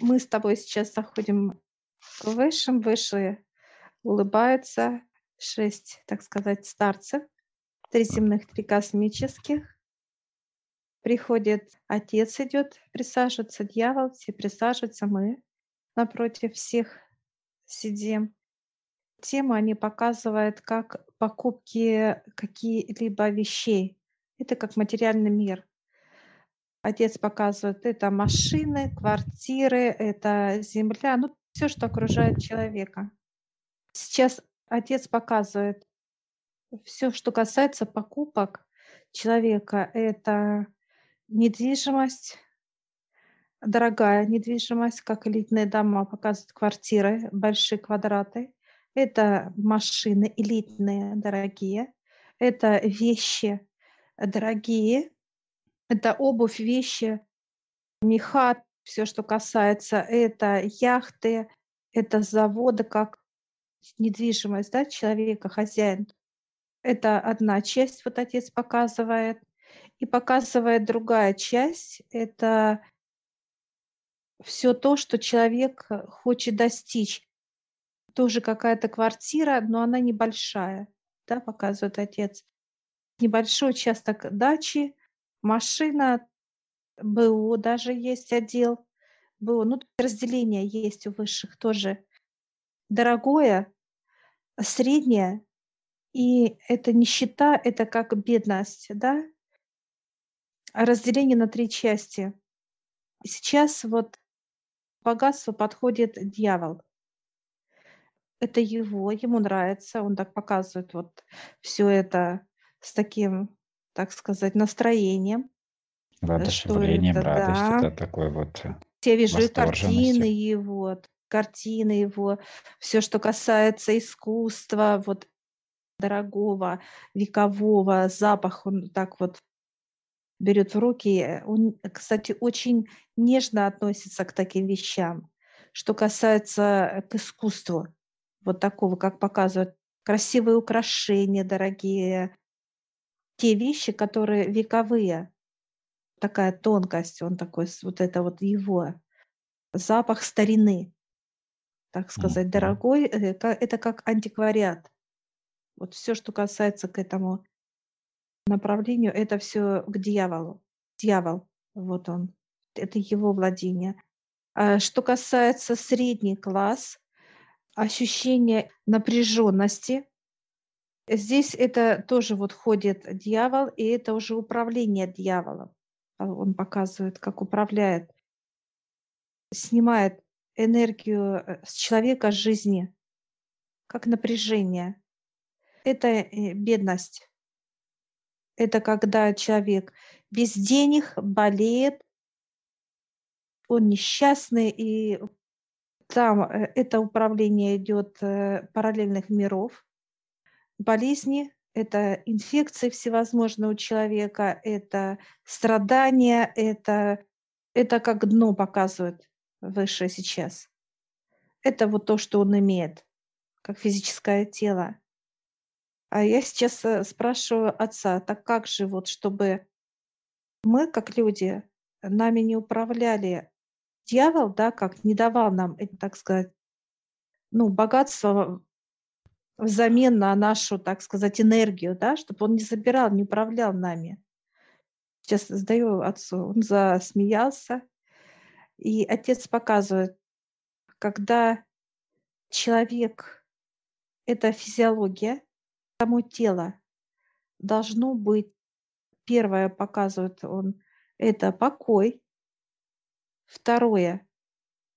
Мы с тобой сейчас заходим к высшим. Выше улыбаются шесть, так сказать, старцев, три земных, три космических. Приходит отец, идет, присаживается дьявол, все присаживаются, мы напротив всех сидим. Тему они показывают как покупки какие-либо вещей. Это как материальный мир. Отец показывает, это машины, квартиры, это земля, ну, все, что окружает человека. Сейчас отец показывает все, что касается покупок человека. Это недвижимость, дорогая недвижимость, как элитные дома, показывают квартиры, большие квадраты. Это машины элитные, дорогие. Это вещи дорогие, это обувь, вещи, меха, все, что касается, это яхты, это заводы, как недвижимость да, человека, хозяин. Это одна часть, вот отец показывает. И показывает другая часть, это все то, что человек хочет достичь. Тоже какая-то квартира, но она небольшая, да, показывает отец. Небольшой участок дачи, машина, БУ даже есть отдел. БУ, ну, разделение есть у высших тоже. Дорогое, среднее, и это нищета, это как бедность, да? Разделение на три части. Сейчас вот богатство подходит дьявол. Это его, ему нравится, он так показывает вот все это с таким так сказать, настроением. Воодушевлением, это, радость, да. это такой вот э, Я вижу и картины его, картины его, все, что касается искусства, вот дорогого, векового, запах он так вот берет в руки. Он, кстати, очень нежно относится к таким вещам. Что касается к искусству, вот такого, как показывают красивые украшения дорогие, те вещи, которые вековые, такая тонкость, он такой, вот это вот его запах старины, так сказать, дорогой, э, это как антиквариат. Вот все, что касается к этому направлению, это все к дьяволу. Дьявол, вот он, это его владение. А что касается средний класс, ощущение напряженности, Здесь это тоже вот ходит дьявол, и это уже управление дьяволом. А он показывает, как управляет, снимает энергию э, с человека жизни, как напряжение. Это э, бедность. Это когда человек без денег болеет, он несчастный, и там э, это управление идет параллельных миров – болезни, это инфекции всевозможные у человека, это страдания, это, это как дно показывает выше сейчас. Это вот то, что он имеет, как физическое тело. А я сейчас э, спрашиваю отца, так как же вот, чтобы мы, как люди, нами не управляли дьявол, да, как не давал нам, э, так сказать, ну, богатство взамен на нашу, так сказать, энергию, да, чтобы он не забирал, не управлял нами. Сейчас сдаю отцу, он засмеялся, и отец показывает, когда человек – это физиология, само тело должно быть, первое показывает он, это покой, второе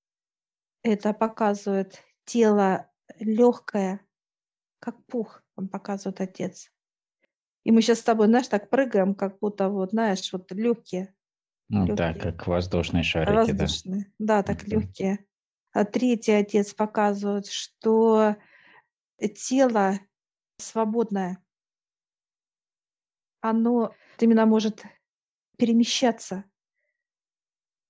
– это показывает тело легкое, как пух, он показывает отец. И мы сейчас с тобой, знаешь, так прыгаем, как будто вот, знаешь, вот легкие. Ну легкие. да, как воздушные шарики, воздушные. да. Да, так mm-hmm. легкие. А третий отец показывает, что тело свободное, оно именно может перемещаться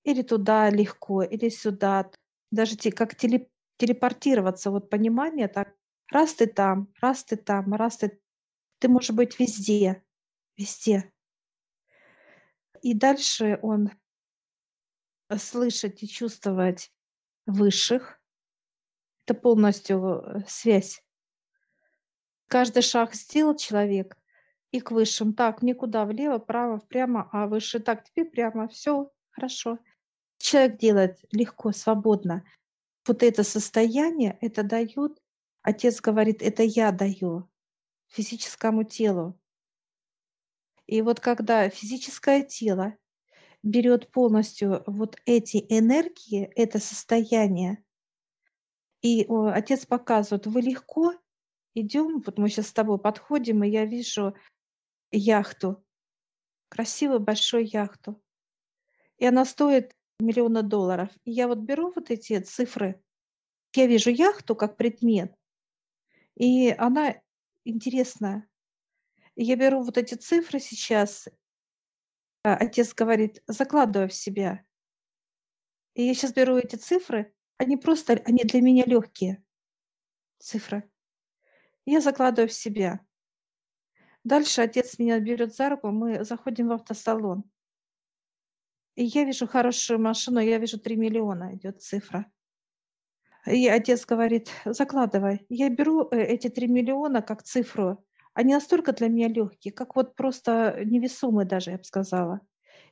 или туда легко, или сюда. Даже те, как телепортироваться, вот понимание так Раз ты там, раз ты там, раз ты... Ты можешь быть везде, везде. И дальше он слышать и чувствовать высших. Это полностью э, связь. Каждый шаг сделал человек и к высшим. Так, никуда, влево, вправо, прямо, а выше. Так, теперь прямо. Все, хорошо. Человек делает легко, свободно. Вот это состояние, это дает, отец говорит, это я даю физическому телу. И вот когда физическое тело берет полностью вот эти энергии, это состояние, и отец показывает, вы легко идем, вот мы сейчас с тобой подходим, и я вижу яхту, красивую большую яхту. И она стоит миллиона долларов. И я вот беру вот эти цифры, я вижу яхту как предмет, и она интересная. Я беру вот эти цифры сейчас, а отец говорит, закладывай в себя. И я сейчас беру эти цифры, они просто, они для меня легкие цифры. Я закладываю в себя. Дальше отец меня берет за руку, мы заходим в автосалон. И я вижу хорошую машину, я вижу 3 миллиона идет цифра. И отец говорит, закладывай. Я беру э, эти 3 миллиона как цифру. Они настолько для меня легкие, как вот просто невесомые даже, я бы сказала.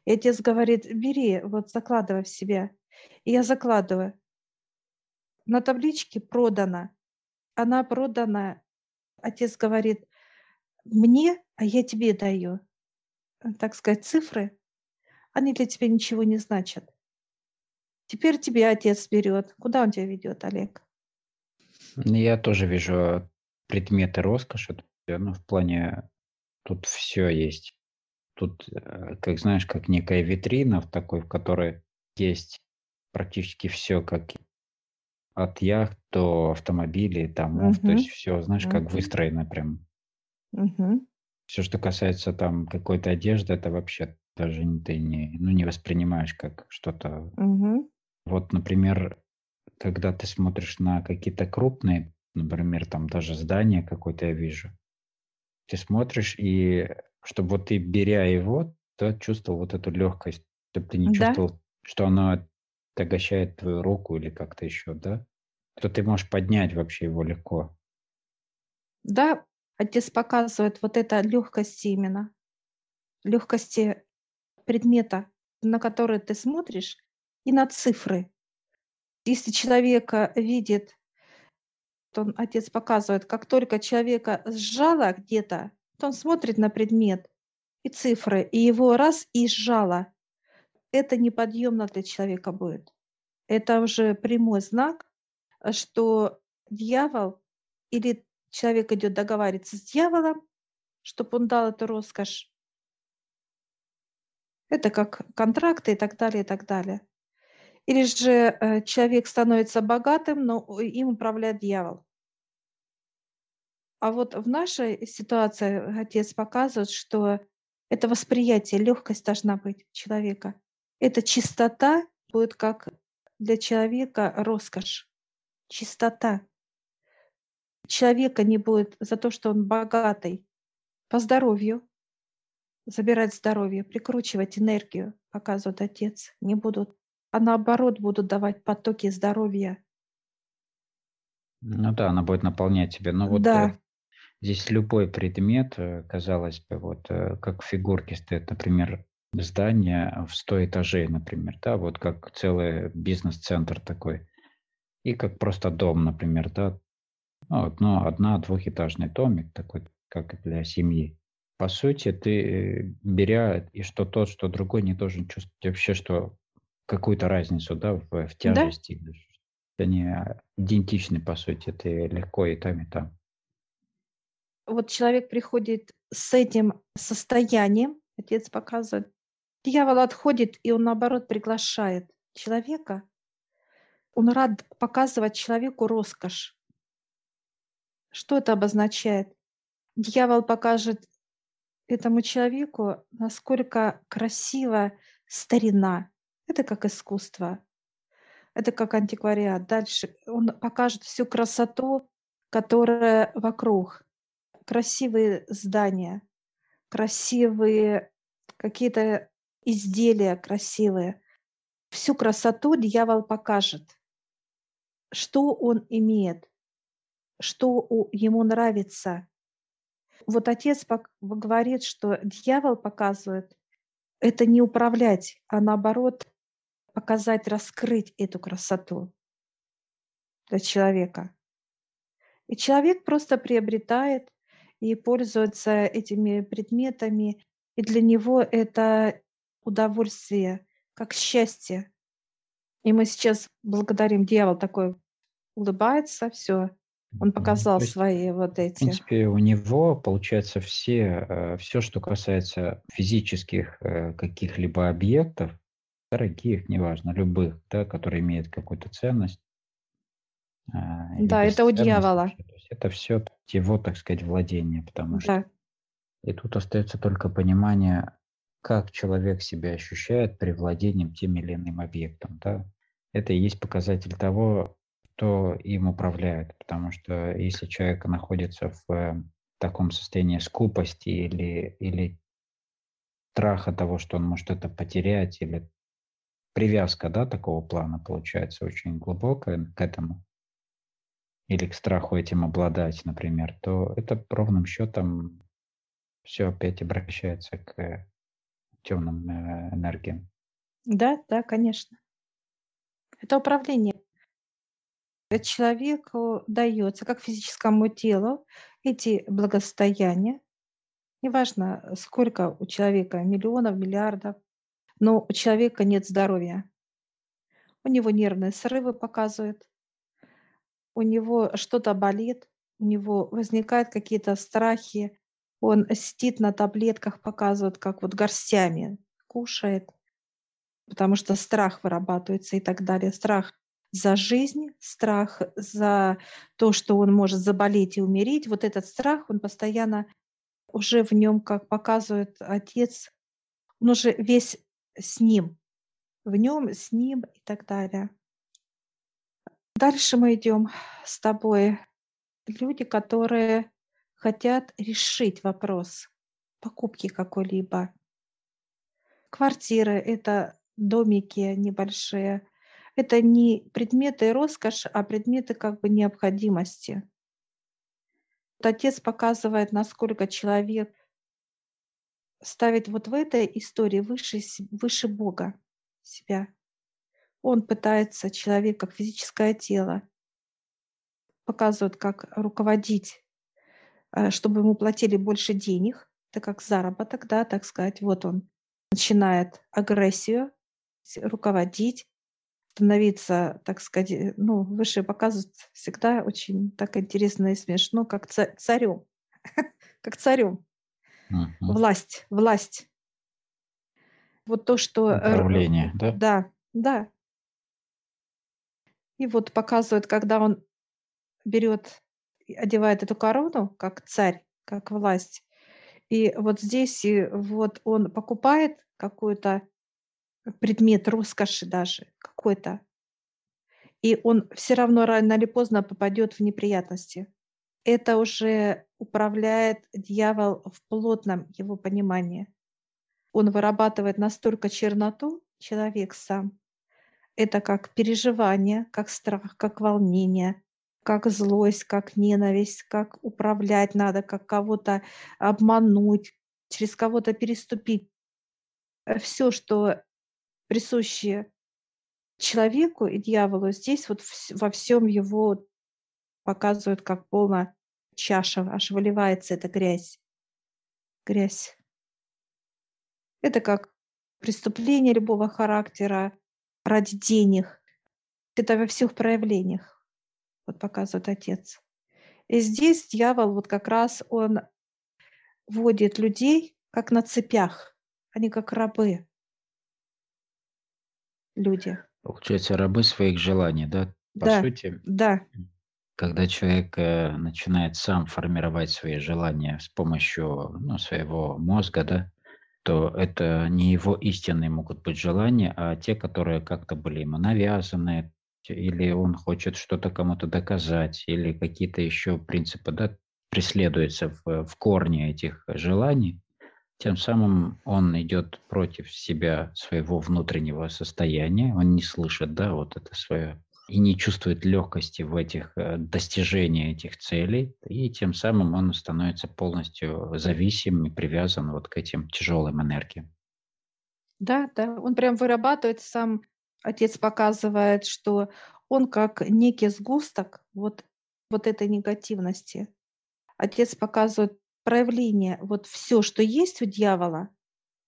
И отец говорит, бери, вот закладывай в себя. И я закладываю. На табличке продано. Она продана. Отец говорит, мне, а я тебе даю. Так сказать, цифры, они для тебя ничего не значат. Теперь тебе отец берет. Куда он тебя ведет, Олег? Ну, я тоже вижу предметы роскоши. Ну, в плане, тут все есть. Тут, э, как знаешь, как некая витрина в такой, в которой есть практически все, как от яхт до автомобилей, домов, то есть все, знаешь, как выстроено прям. Мгм. Все, что касается там какой-то одежды, это вообще даже ты не, ну, не воспринимаешь как что-то Мгм. Вот, например, когда ты смотришь на какие-то крупные, например, там даже здание какое-то я вижу, ты смотришь, и чтобы вот ты, беря его, ты чувствовал вот эту легкость, чтобы ты не Да. чувствовал, что оно отягощает твою руку или как-то еще, да? То ты можешь поднять вообще его легко. Да, отец показывает вот это легкость именно, легкости предмета, на который ты смотришь, и на цифры. Если человека видит, то он, отец показывает, как только человека сжало где-то, то он смотрит на предмет и цифры, и его раз и сжало. Это неподъемно для человека будет. Это уже прямой знак, что дьявол или человек идет договариваться с дьяволом, чтобы он дал эту роскошь. Это как контракты и так далее, и так далее. Или же э, человек становится богатым, но им управляет дьявол. А вот в нашей ситуации отец показывает, что это восприятие, легкость должна быть человека. Эта чистота будет как для человека роскошь. Чистота. Человека не будет за то, что он богатый, по здоровью, забирать здоровье, прикручивать энергию, показывает отец, не будут а наоборот будут давать потоки здоровья. Ну да, она будет наполнять тебя. Но вот Да. э, здесь любой предмет, э, казалось бы, вот э, как в фигурке стоит, например, здание в 100 этажей, например, да, вот как целый бизнес-центр такой. И как просто дом, например, да, ну, одно, одна двухэтажный домик такой, как для семьи. По сути, ты, беря и что тот, что другой, не должен чувствовать вообще, что какую-то разницу, да, в, в Да. тяжести. Они идентичны, по сути, ты легко и там, и там. Вот человек приходит с этим состоянием, отец показывает, дьявол отходит, и он наоборот приглашает человека. Он рад показывать человеку роскошь. Что это обозначает? Дьявол покажет этому человеку, насколько красива старина, это как искусство, это как антиквариат. Дальше он покажет всю красоту, которая вокруг. Красивые здания, красивые какие-то изделия красивые. Всю красоту дьявол покажет. что он имеет, что ему нравится. Вот отец говорит, что дьявол показывает это не управлять, а наоборот показать, раскрыть эту красоту для человека. И человек просто приобретает и пользуется этими предметами, и для него это удовольствие, как счастье. И мы сейчас благодарим дьявол такой улыбается, все, он показал есть, свои вот эти. В принципе, у него получается все, э, все, что касается физических э, каких-либо объектов, дорогих, неважно, любых, да, которые имеют какую-то ценность. А, да, это у дьявола. То есть это все его, так сказать, владение, потому что. Да. И тут остается только понимание, как человек себя ощущает при владении тем или иным объектом. Да? Это и есть показатель того, кто им управляет. Потому что если человек находится в э, таком состоянии скупости или, или страха того, что он может это потерять, или привязка да, такого плана получается очень глубокая к этому, или к страху этим обладать, например, то это ровным счетом все опять обращается к темным э, энергиям. Да, да, конечно. Это управление. Человеку дается, как физическому телу, эти благосостояния. Неважно, сколько у человека, миллионов, миллиардов, но у человека нет здоровья. У него нервные срывы показывают, у него что-то болит, у него возникают какие-то страхи, он сидит на таблетках, показывает, как вот горстями кушает, потому что страх вырабатывается и так далее. Страх за жизнь, страх за то, что он может заболеть и умереть. Вот этот страх, он постоянно уже в нем, как показывает отец, он уже весь с ним, в нем, с ним и так далее. Дальше мы идем с тобой. Люди, которые хотят решить вопрос покупки какой-либо. Квартиры – это домики небольшие. Это не предметы роскоши, а предметы как бы необходимости. Отец показывает, насколько человек ставит вот в этой истории выше, выше Бога себя. Он пытается, человек как физическое тело, показывает, как руководить Э, чтобы ему платили больше денег, это как заработок, да, так сказать. Вот он начинает агрессию руководить, становиться, так сказать, э, ну, выше показывают всегда очень так интересно и смешно, как царем, как царем. Власть, власть. Вот то, что... Э, Управление, да? Да, да. И вот показывают, когда он берет одевает эту корону, как царь, как власть. И вот здесь и вот он покупает какой-то предмет роскоши даже, какой-то, и он все равно рано или поздно попадет в неприятности. Это уже управляет дьявол в плотном его понимании. Он вырабатывает настолько черноту, человек сам. Это как переживание, как страх, как волнение, как злость, как ненависть, как управлять надо, как кого-то обмануть, через кого-то переступить. Все, что присуще человеку и дьяволу, здесь вот во всем его показывают, как полная чаша, аж выливается эта грязь. Грязь. Это как преступление любого характера ради денег. Это во всех проявлениях вот показывает отец. И здесь дьявол вот как раз он вводит людей как на цепях, они как рабы. Люди. Получается, рабы своих желаний, да? По да, сути, да. Когда человек э, начинает сам формировать свои желания с помощью ну, своего мозга, да, то это не его истинные могут быть желания, а те, которые как-то были ему навязаны, или он хочет что-то кому-то доказать, или какие-то еще принципы да, преследуются в, в корне этих желаний, тем самым он идет против себя, своего внутреннего состояния, он не слышит, да, вот это свое и не чувствует легкости в этих э, достижении этих целей, и тем самым он становится полностью зависим и привязан вот к этим тяжелым энергиям. Да, да, он прям вырабатывает сам, отец показывает, что он как некий сгусток вот, вот этой негативности. Отец показывает проявление, вот все, что есть у дьявола,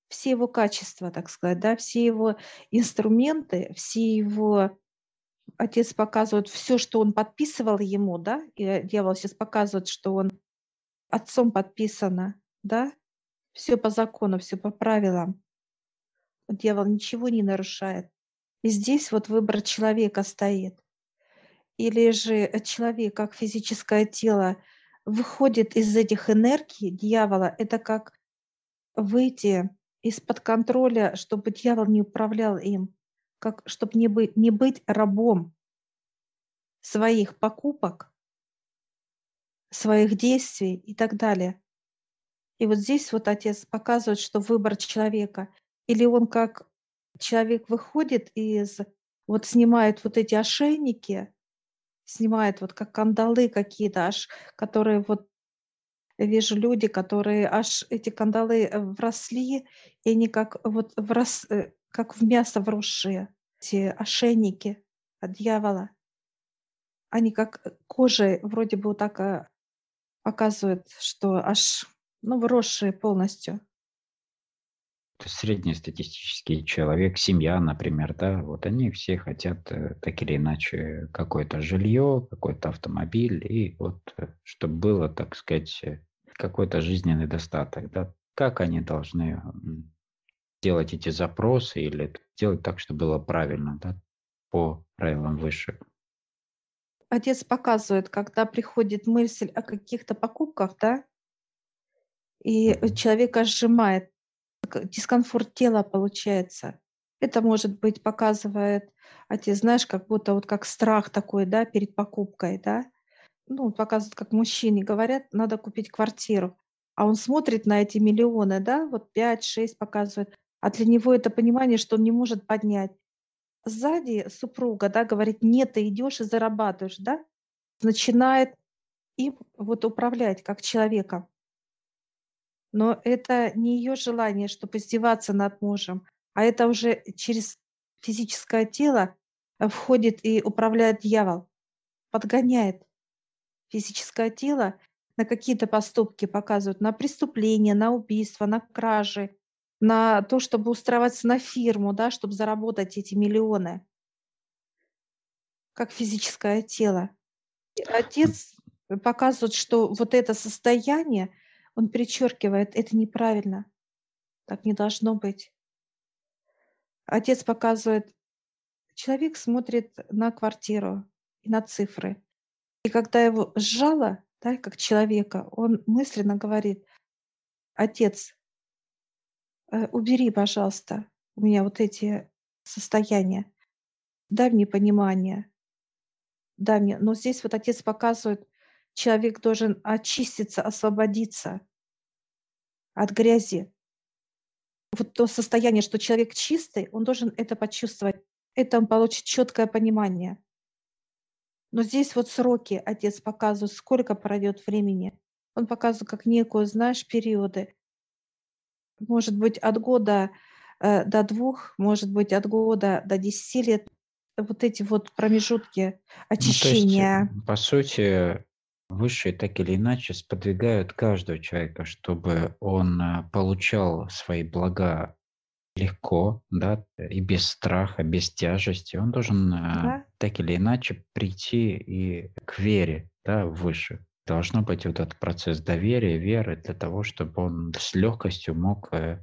все его качества, так сказать, да, все его инструменты, все его отец показывает все, что он подписывал ему, да, и дьявол сейчас показывает, что он отцом подписано, да, все по закону, все по правилам. Дьявол ничего не нарушает. И здесь вот выбор человека стоит. Или же человек, как физическое тело, выходит из этих энергий дьявола, это как выйти из-под контроля, чтобы дьявол не управлял им как, чтобы не быть, не быть рабом своих покупок, своих действий и так далее. И вот здесь вот отец показывает, что выбор человека, или он как человек выходит из, вот снимает вот эти ошейники, снимает вот как кандалы какие-то, аж, которые вот вижу люди, которые аж эти кандалы э, вросли, и они как вот врос, э, как в мясо вросшие, эти ошейники от дьявола. Они как кожей вроде бы вот так э, показывают, что аж, ну, вросшие полностью. Среднестатистический человек, семья, например, да, вот они все хотят э, так или иначе какое-то жилье, какой-то автомобиль, и вот э, чтобы было, так сказать, какой-то жизненный достаток, да, как они должны делать эти запросы или делать так, чтобы было правильно, да, по правилам выше. Отец показывает, когда приходит мысль о каких-то покупках, да, и mm-hmm. человека сжимает, дискомфорт тела получается. Это может быть показывает, отец, знаешь, как будто вот как страх такой, да, перед покупкой, да. Ну, показывает, как мужчине говорят, надо купить квартиру. А он смотрит на эти миллионы, да, вот 5-6 показывает, а для него это понимание, что он не может поднять. Сзади супруга, да, говорит, нет, ты идешь и зарабатываешь, да, начинает им вот управлять как человеком. Но это не ее желание, чтобы издеваться над мужем, а это уже через физическое тело входит и управляет дьявол, подгоняет физическое тело на какие-то поступки, показывают на преступления, на убийства, на кражи, на то, чтобы устраиваться на фирму, да, чтобы заработать эти миллионы, как физическое тело. отец показывает, что вот это состояние, он перечеркивает, это неправильно, так не должно быть. Отец показывает, человек смотрит на квартиру и на цифры. И когда его сжало, да, как человека, он мысленно говорит, отец, убери, пожалуйста, у меня вот эти состояния. Дай мне понимание. Дай мне. Но здесь вот отец показывает, человек должен очиститься, освободиться от грязи. Вот то состояние, что человек чистый, он должен это почувствовать. Это он получит четкое понимание. Но здесь вот сроки отец показывает, сколько пройдет времени. Он показывает как некую, знаешь, периоды может быть от года э, до двух, может быть от года до десяти лет. Вот эти вот промежутки очищения. Ну, есть, по сути, высшие так или иначе сподвигают каждого человека, чтобы он э, получал свои блага легко, да, и без страха, без тяжести. Он должен э, да. так или иначе прийти и к вере, да, выше должно быть вот этот процесс доверия, веры для того, чтобы он с легкостью мог э,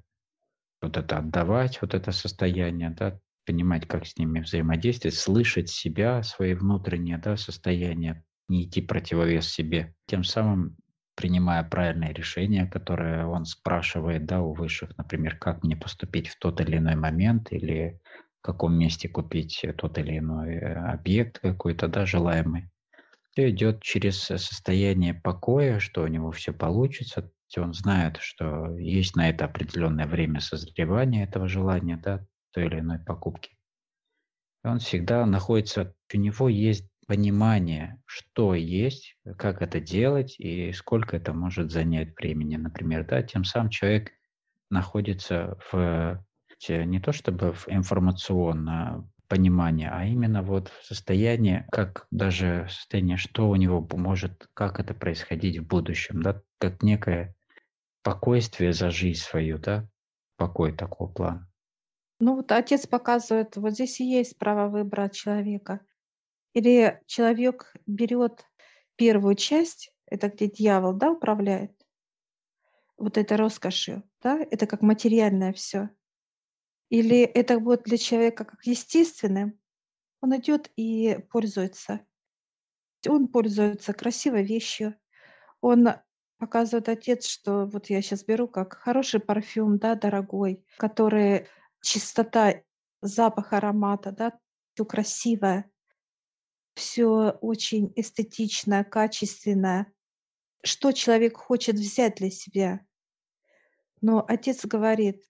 вот это отдавать, вот это состояние, да, понимать, как с ними взаимодействовать, слышать себя, свои внутренние да, состояния, не идти противовес себе. Тем самым принимая правильное решение, которое он спрашивает да, у высших, например, как мне поступить в тот или иной момент или в каком месте купить тот или иной э, объект какой-то, да, желаемый. Все идет через состояние покоя, что у него все получится. Он знает, что есть на это определенное время созревания этого желания, да, той или иной покупки. Он всегда находится, у него есть понимание, что есть, как это делать и сколько это может занять времени, например, да, тем самым человек находится в не то чтобы в информационном понимании, а именно вот в состоянии, как даже состояние, что у него может, как это происходить в будущем, да, как некое спокойствие за жизнь свою, да, покой такого плана. Ну вот отец показывает, вот здесь и есть право выбора человека. Или человек берет первую часть, это где дьявол, да, управляет, вот это роскошью, да, это как материальное все. Или это будет для человека как естественным, он идет и пользуется. Он пользуется красивой вещью. Он показывает отец, что вот я сейчас беру как хороший парфюм, да, дорогой, который чистота, запах аромата, да, все красивое, все очень эстетичное, качественное. Что человек хочет взять для себя? Но отец говорит,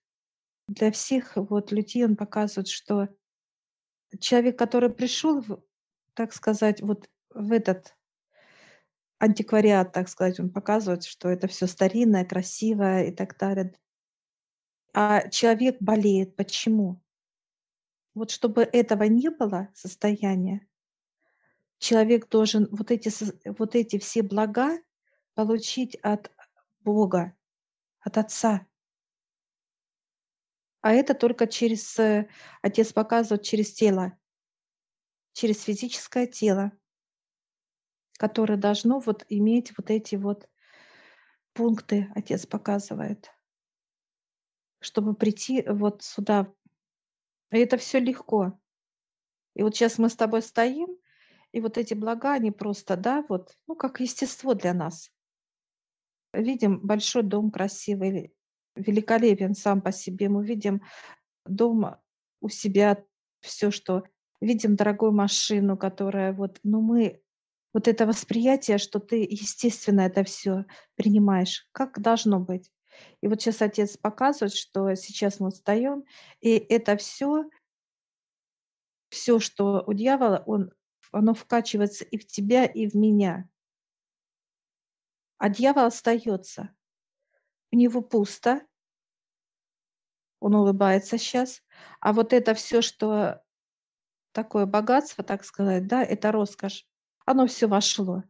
для всех вот людей он показывает, что человек, который пришел, так сказать, вот в этот антиквариат, так сказать, он показывает, что это все старинное, красивое и так далее. А человек болеет. Почему? Вот чтобы этого не было состояния, человек должен вот эти, вот эти все блага получить от Бога, от Отца. А это только через, э, Отец показывает через тело, через физическое тело, которое должно вот иметь вот эти вот пункты, Отец показывает, чтобы прийти вот сюда. И это все легко. И вот сейчас мы с тобой стоим, и вот эти блага, они просто, да, вот, ну, как естество для нас. Видим большой дом красивый, великолепен сам по себе. Мы видим дом у себя, все, что видим дорогую машину, которая вот, ну мы вот это восприятие, что ты естественно это все принимаешь, как должно быть. И вот сейчас отец показывает, что сейчас мы встаем, и это все, все, что у дьявола, он, оно вкачивается и в тебя, и в меня. А дьявол остается. У него пусто, он улыбается сейчас. А вот это все, что такое богатство, так сказать, да, это роскошь, оно все вошло.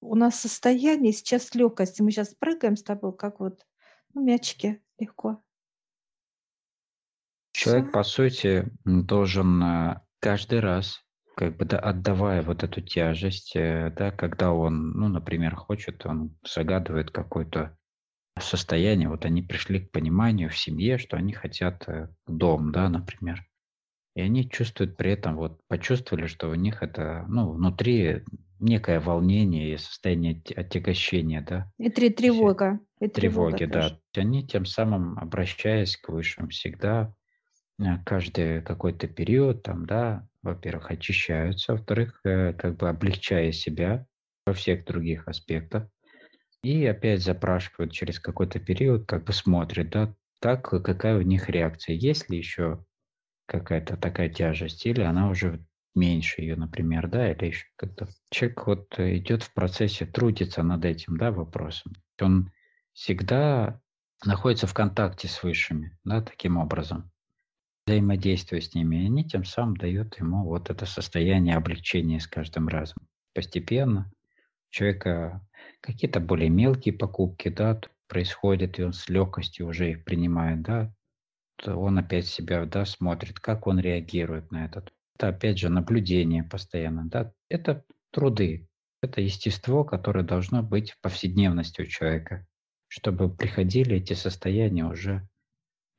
У нас состояние сейчас легкости. Мы сейчас прыгаем с тобой, как вот ну, мячики, легко. Человек, Всё. по сути, должен э, каждый раз, как бы да, отдавая вот эту тяжесть, э, да, когда он, ну, например, хочет, он загадывает какой-то состояние, вот они пришли к пониманию в семье, что они хотят э, дом, да, например. И они чувствуют при этом, вот почувствовали, что у них это, ну, внутри некое волнение и состояние отягощения, да. И три тревога. И тревоги, да. Тоже. Они тем самым, обращаясь к высшим, всегда э, каждый какой-то период там, да, во-первых, очищаются, во-вторых, э, как бы облегчая себя во всех других аспектах, и опять запрашивают через какой-то период, как бы смотрят, да, так, какая у них реакция. Есть ли еще какая-то такая тяжесть, или она уже меньше ее, например, да, или еще как-то. Человек вот идет в процессе, трудится над этим, да, вопросом. Он всегда находится в контакте с высшими, да, таким образом, взаимодействуя с ними, и они тем самым дают ему вот это состояние облегчения с каждым разом. Постепенно человека какие-то более мелкие покупки, да, происходят, и он с легкостью уже их принимает, да, то он опять себя, да, смотрит, как он реагирует на это. Это опять же наблюдение постоянно, да, это труды, это естество, которое должно быть в повседневности у человека, чтобы приходили эти состояния уже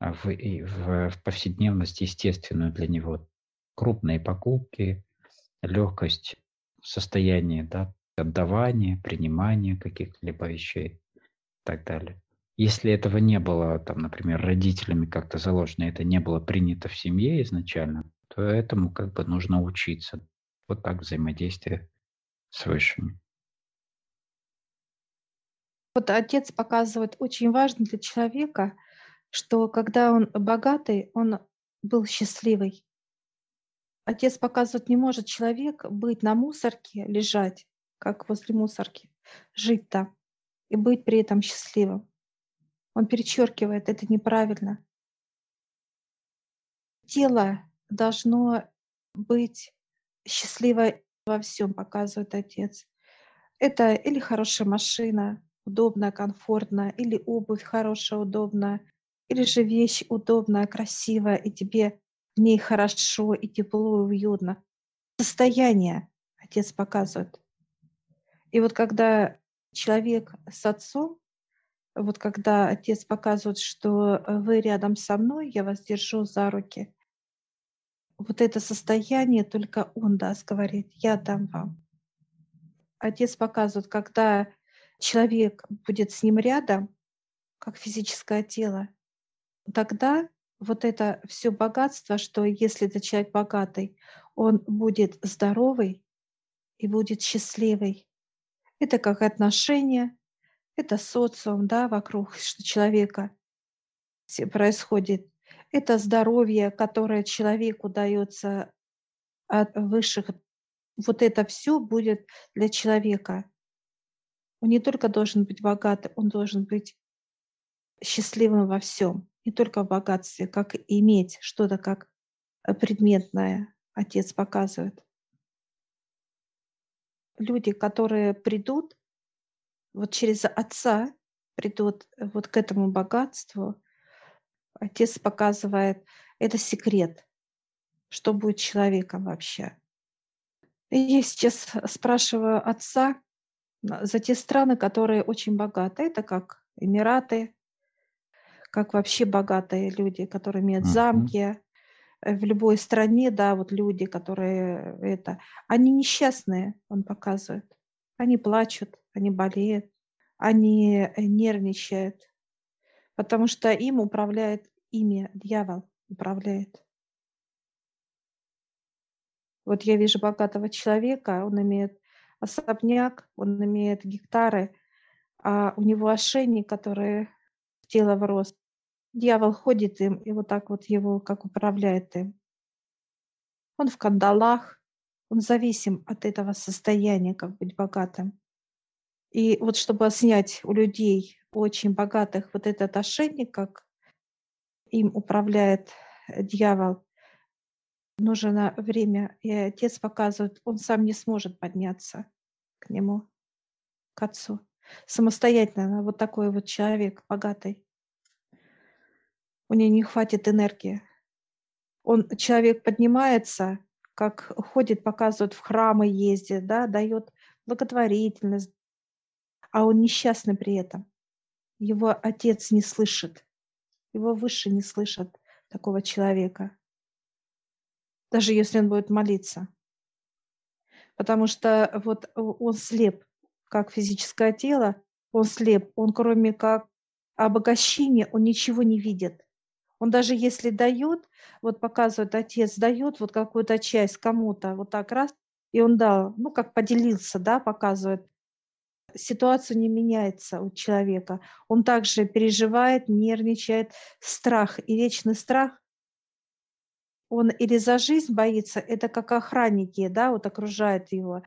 в, в, в повседневность естественную для него. Крупные покупки, легкость состояния, да, отдавание, принимание каких-либо вещей и так далее. Если этого не было, там, например, родителями как-то заложено, это не было принято в семье изначально, то этому как бы нужно учиться. Вот так взаимодействие с высшими. Вот отец показывает, очень важно для человека, что когда он богатый, он был счастливый. Отец показывает, не может человек быть на мусорке, лежать, как возле мусорки, жить там и быть при этом счастливым. Он перечеркивает, это неправильно. Тело должно быть счастливо во всем, показывает отец. Это или хорошая машина, удобная, комфортная, или обувь хорошая, удобная, или же вещь удобная, красивая, и тебе в ней хорошо, и тепло, и уютно. Состояние отец показывает. И вот когда человек с отцом, вот когда отец показывает, что вы рядом со мной, я вас держу за руки, вот это состояние только он даст, говорит, я дам вам. Отец показывает, когда человек будет с ним рядом, как физическое тело, тогда вот это все богатство, что если это человек богатый, он будет здоровый и будет счастливый. Это как отношения, это социум, да, вокруг человека происходит. Это здоровье, которое человеку дается от высших. Вот это все будет для человека. Он не только должен быть богат, он должен быть счастливым во всем, не только в богатстве, как иметь что-то как предметное, отец показывает. Люди, которые придут, вот через отца придут э, вот к этому богатству, отец показывает, это секрет, что будет человеком вообще. И я сейчас спрашиваю отца за те страны, которые очень богаты. Это как Эмираты, как вообще богатые люди, которые имеют замки. Э, В любой стране, да, вот люди, которые это, они несчастные, он показывает. Они плачут, они болеют, они э, нервничают, потому что им управляет имя, дьявол управляет. Вот я вижу богатого человека, он имеет особняк, он имеет гектары, а у него ошейник, который в тело врос. Дьявол ходит им и вот так вот его как управляет им. Он в кандалах, он зависим от этого состояния, как быть богатым. И вот чтобы снять у людей очень богатых вот этот ошейник, как им управляет э, дьявол, нужно время. И отец показывает, он сам не сможет подняться к нему, к отцу. Самостоятельно, вот такой вот человек богатый. У него не хватит энергии. Он, человек поднимается, как ходит, показывает, в храмы ездит, да, дает благотворительность, а он несчастный при этом. Его отец не слышит, его выше не слышат такого человека, даже если он будет молиться. Потому что вот он слеп, как физическое тело, он слеп, он кроме как обогащения, он ничего не видит. Он даже если дает, вот показывает отец, дает вот какую-то часть кому-то, вот так раз, и он дал, ну как поделился, да, показывает, ситуация не меняется у человека. Он также переживает, нервничает, страх. И вечный страх, он или за жизнь боится, это как охранники, да, вот окружает его,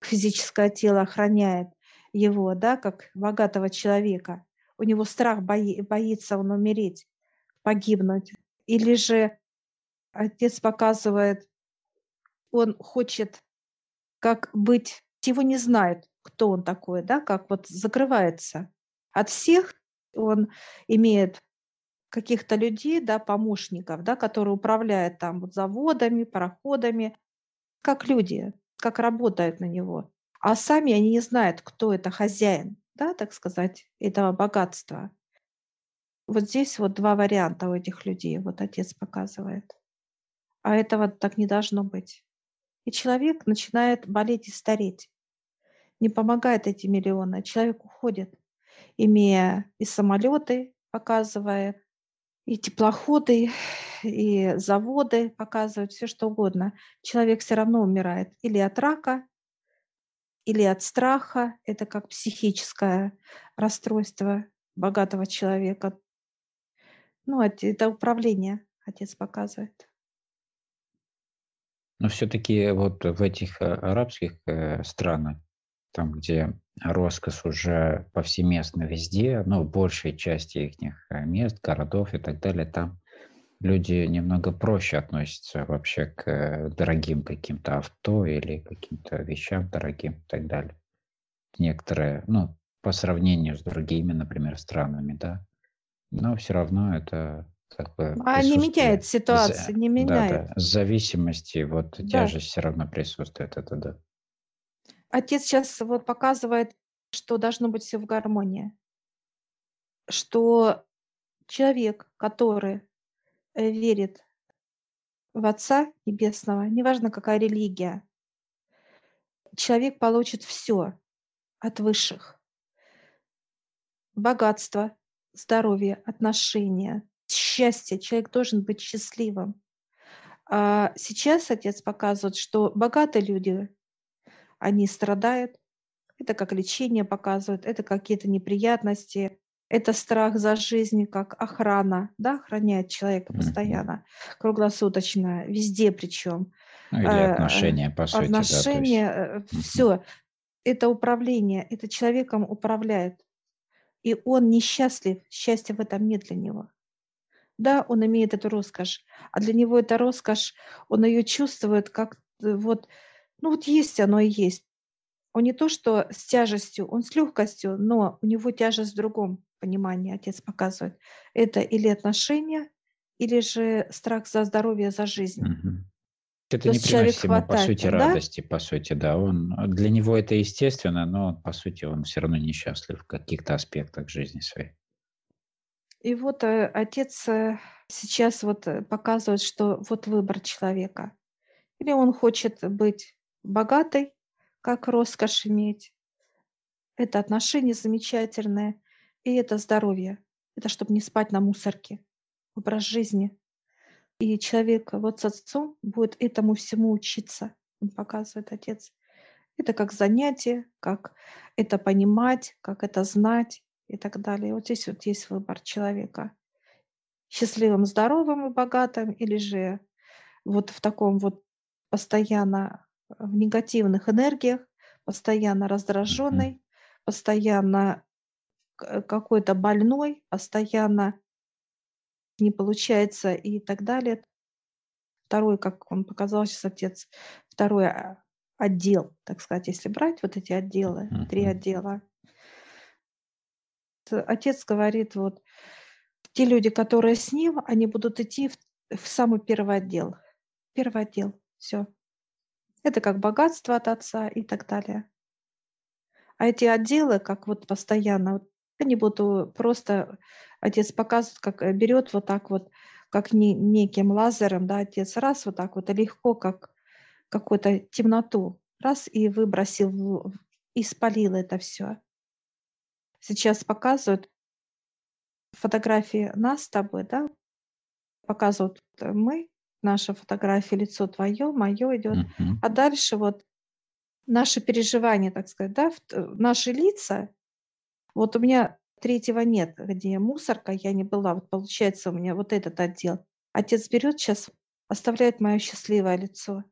физическое тело охраняет его, да, как богатого человека. У него страх, бои, боится он умереть, погибнуть. Или же отец показывает, он хочет как быть, его не знают, кто он такой, да, как вот закрывается от всех, он имеет каких-то людей, да, помощников, да, которые управляют там вот заводами, пароходами, как люди, как работают на него. А сами они не знают, кто это хозяин, да, так сказать, этого богатства. Вот здесь вот два варианта у этих людей, вот отец показывает. А этого так не должно быть. И человек начинает болеть и стареть. Не помогает эти миллионы, а человек уходит, имея и самолеты, показывая, и теплоходы, и заводы показывают, все что угодно. Человек все равно умирает или от рака, или от страха. Это как психическое расстройство богатого человека. Ну, это управление, отец показывает. Но все-таки вот в этих э, арабских э, странах, там, где роскошь уже повсеместно везде, ну, в большей части их э, мест, городов и так далее, там люди немного проще относятся вообще к дорогим каким-то авто или каким-то вещам дорогим и так далее. Некоторые, ну, по сравнению с другими, например, странами, да, но все равно это как бы А не меняет ситуацию, не меняет. Да, да, зависимости, вот да. тяжесть все равно присутствует, это да. Отец сейчас вот показывает, что должно быть все в гармонии. Что человек, который э, верит в Отца Небесного, неважно какая религия, человек получит все от высших. Богатство, здоровье, отношения, счастье. Человек должен быть счастливым. А сейчас отец показывает, что богатые люди, они страдают. Это как лечение показывает, это какие-то неприятности, это страх за жизнь, как охрана, да, охраняет человека постоянно, mm-hmm. круглосуточно, везде причем. Ну, или э, отношения, по сути. Отношения, да, есть... Все. Это управление, это человеком управляет. И он несчастлив, счастья в этом нет для него. Да, он имеет эту роскошь, а для него эта роскошь, он ее чувствует как э, вот, ну вот есть оно и есть. Он не то, что с тяжестью, он с легкостью, но у него тяжесть в другом понимании, отец показывает. Это или отношения, или же страх за здоровье, за жизнь. Угу. Это то не приносит ему, по сути, да? радости, по сути, да. Он, для него это естественно, но, по сути, он все равно несчастлив в каких-то аспектах жизни своей. И вот э, отец э, сейчас вот э, показывает, что вот выбор человека. Или он хочет быть богатой, как роскошь иметь. Это отношения замечательные, и это здоровье. Это чтобы не спать на мусорке. Образ жизни. И человек вот с отцом будет этому всему учиться. Он показывает отец. Это как занятие, как это понимать, как это знать и так далее. Вот здесь вот есть выбор человека. Счастливым, здоровым и богатым, или же вот в таком вот постоянно в негативных энергиях, постоянно раздраженный, постоянно какой-то больной, постоянно не получается и так далее. Второй, как он показал сейчас отец, второй а, отдел, так сказать, если брать вот эти отделы, три отдела, отец говорит, вот те люди, которые с ним, они будут идти в, в самый первый отдел. Первый отдел, все. Это как богатство от отца и так далее. А эти отделы, как вот постоянно, вот, они будут просто, отец показывает, как э, берет вот так вот, как не, неким лазером, да, отец раз вот так вот, легко, как какую-то темноту, раз и выбросил, и спалил это все сейчас показывают фотографии нас с тобой, да, показывают э, мы, наша фотография, лицо твое, мое идет, uh-huh. а дальше вот наши переживания, так сказать, да, э, наши лица. Вот у меня третьего нет, где мусорка, я не была. Вот получается у меня вот этот отдел. Отец берет сейчас, оставляет мое счастливое лицо,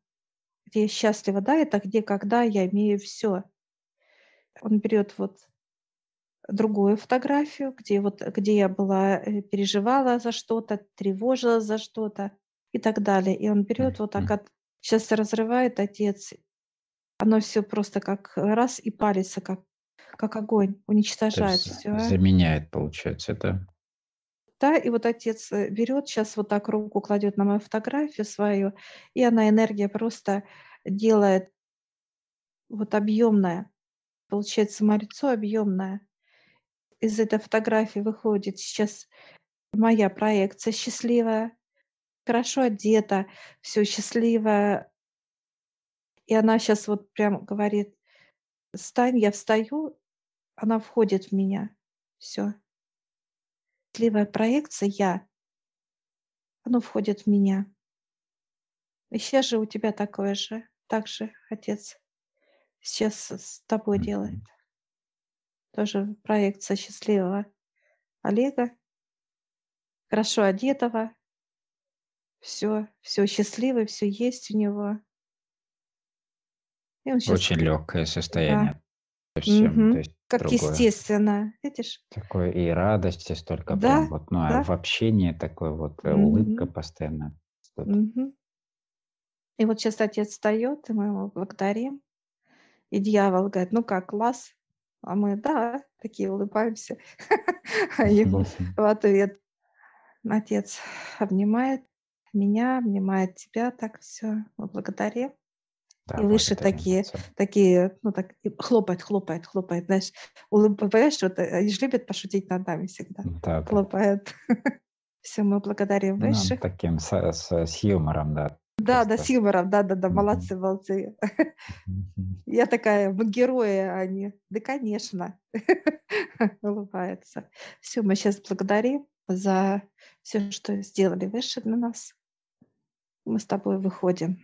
где я счастлива, да, это где, когда я имею все. Он берет вот другую фотографию, где, вот, где я была, э, переживала за что-то, тревожила за что-то и так далее. И он берет вот так, от, сейчас разрывает отец, оно все просто как раз и палится, как, как огонь, уничтожает все. Заменяет, получается, это да, и вот отец э, берет, сейчас вот так руку кладет на мою фотографию свою, и она энергия просто делает вот объемная. Получается, мое лицо объемное из этой фотографии выходит сейчас моя проекция счастливая, хорошо одета, все счастливая. И она сейчас вот прям говорит, стань, я встаю, она входит в меня. Все. Счастливая проекция я. Оно входит в меня. И сейчас же у тебя такое же, так же отец сейчас с тобой делает тоже проекция счастливого Олега, хорошо одетого, все, все счастливое, все есть у него. И он сейчас Очень легкое да, состояние совсем, то мгм, есть как другое. естественно, видишь? Такое и радости столько Да, прям вот, ну, а в да, общении такой вот э, улыбка постоянно. Мгм. И вот сейчас отец встает, и мы его благодарим. И дьявол говорит: "Ну как, класс?" А мы: "Да", такие улыбаемся. А ему в ответ отец обнимает меня, обнимает тебя, так все, мы благодарим. Да, И выше благодарим такие такие, ну, так хлопает, хлопает, хлопает, знаешь, улыб понимаешь, вот, э, они же любят пошутить над нами всегда. Да, да. Хлопает. Все, мы благодарим Ну, высших. таким с, с- с юмором, да. Да, да, просто. с юмором, да-да-да, Мгм. молодцы, молодцы. Мгм. Я такая: "Мы герои", а они: "Да, конечно". Улыбаются. Все, мы сейчас благодарим за все, что сделали выше для нас. Мы с тобой выходим.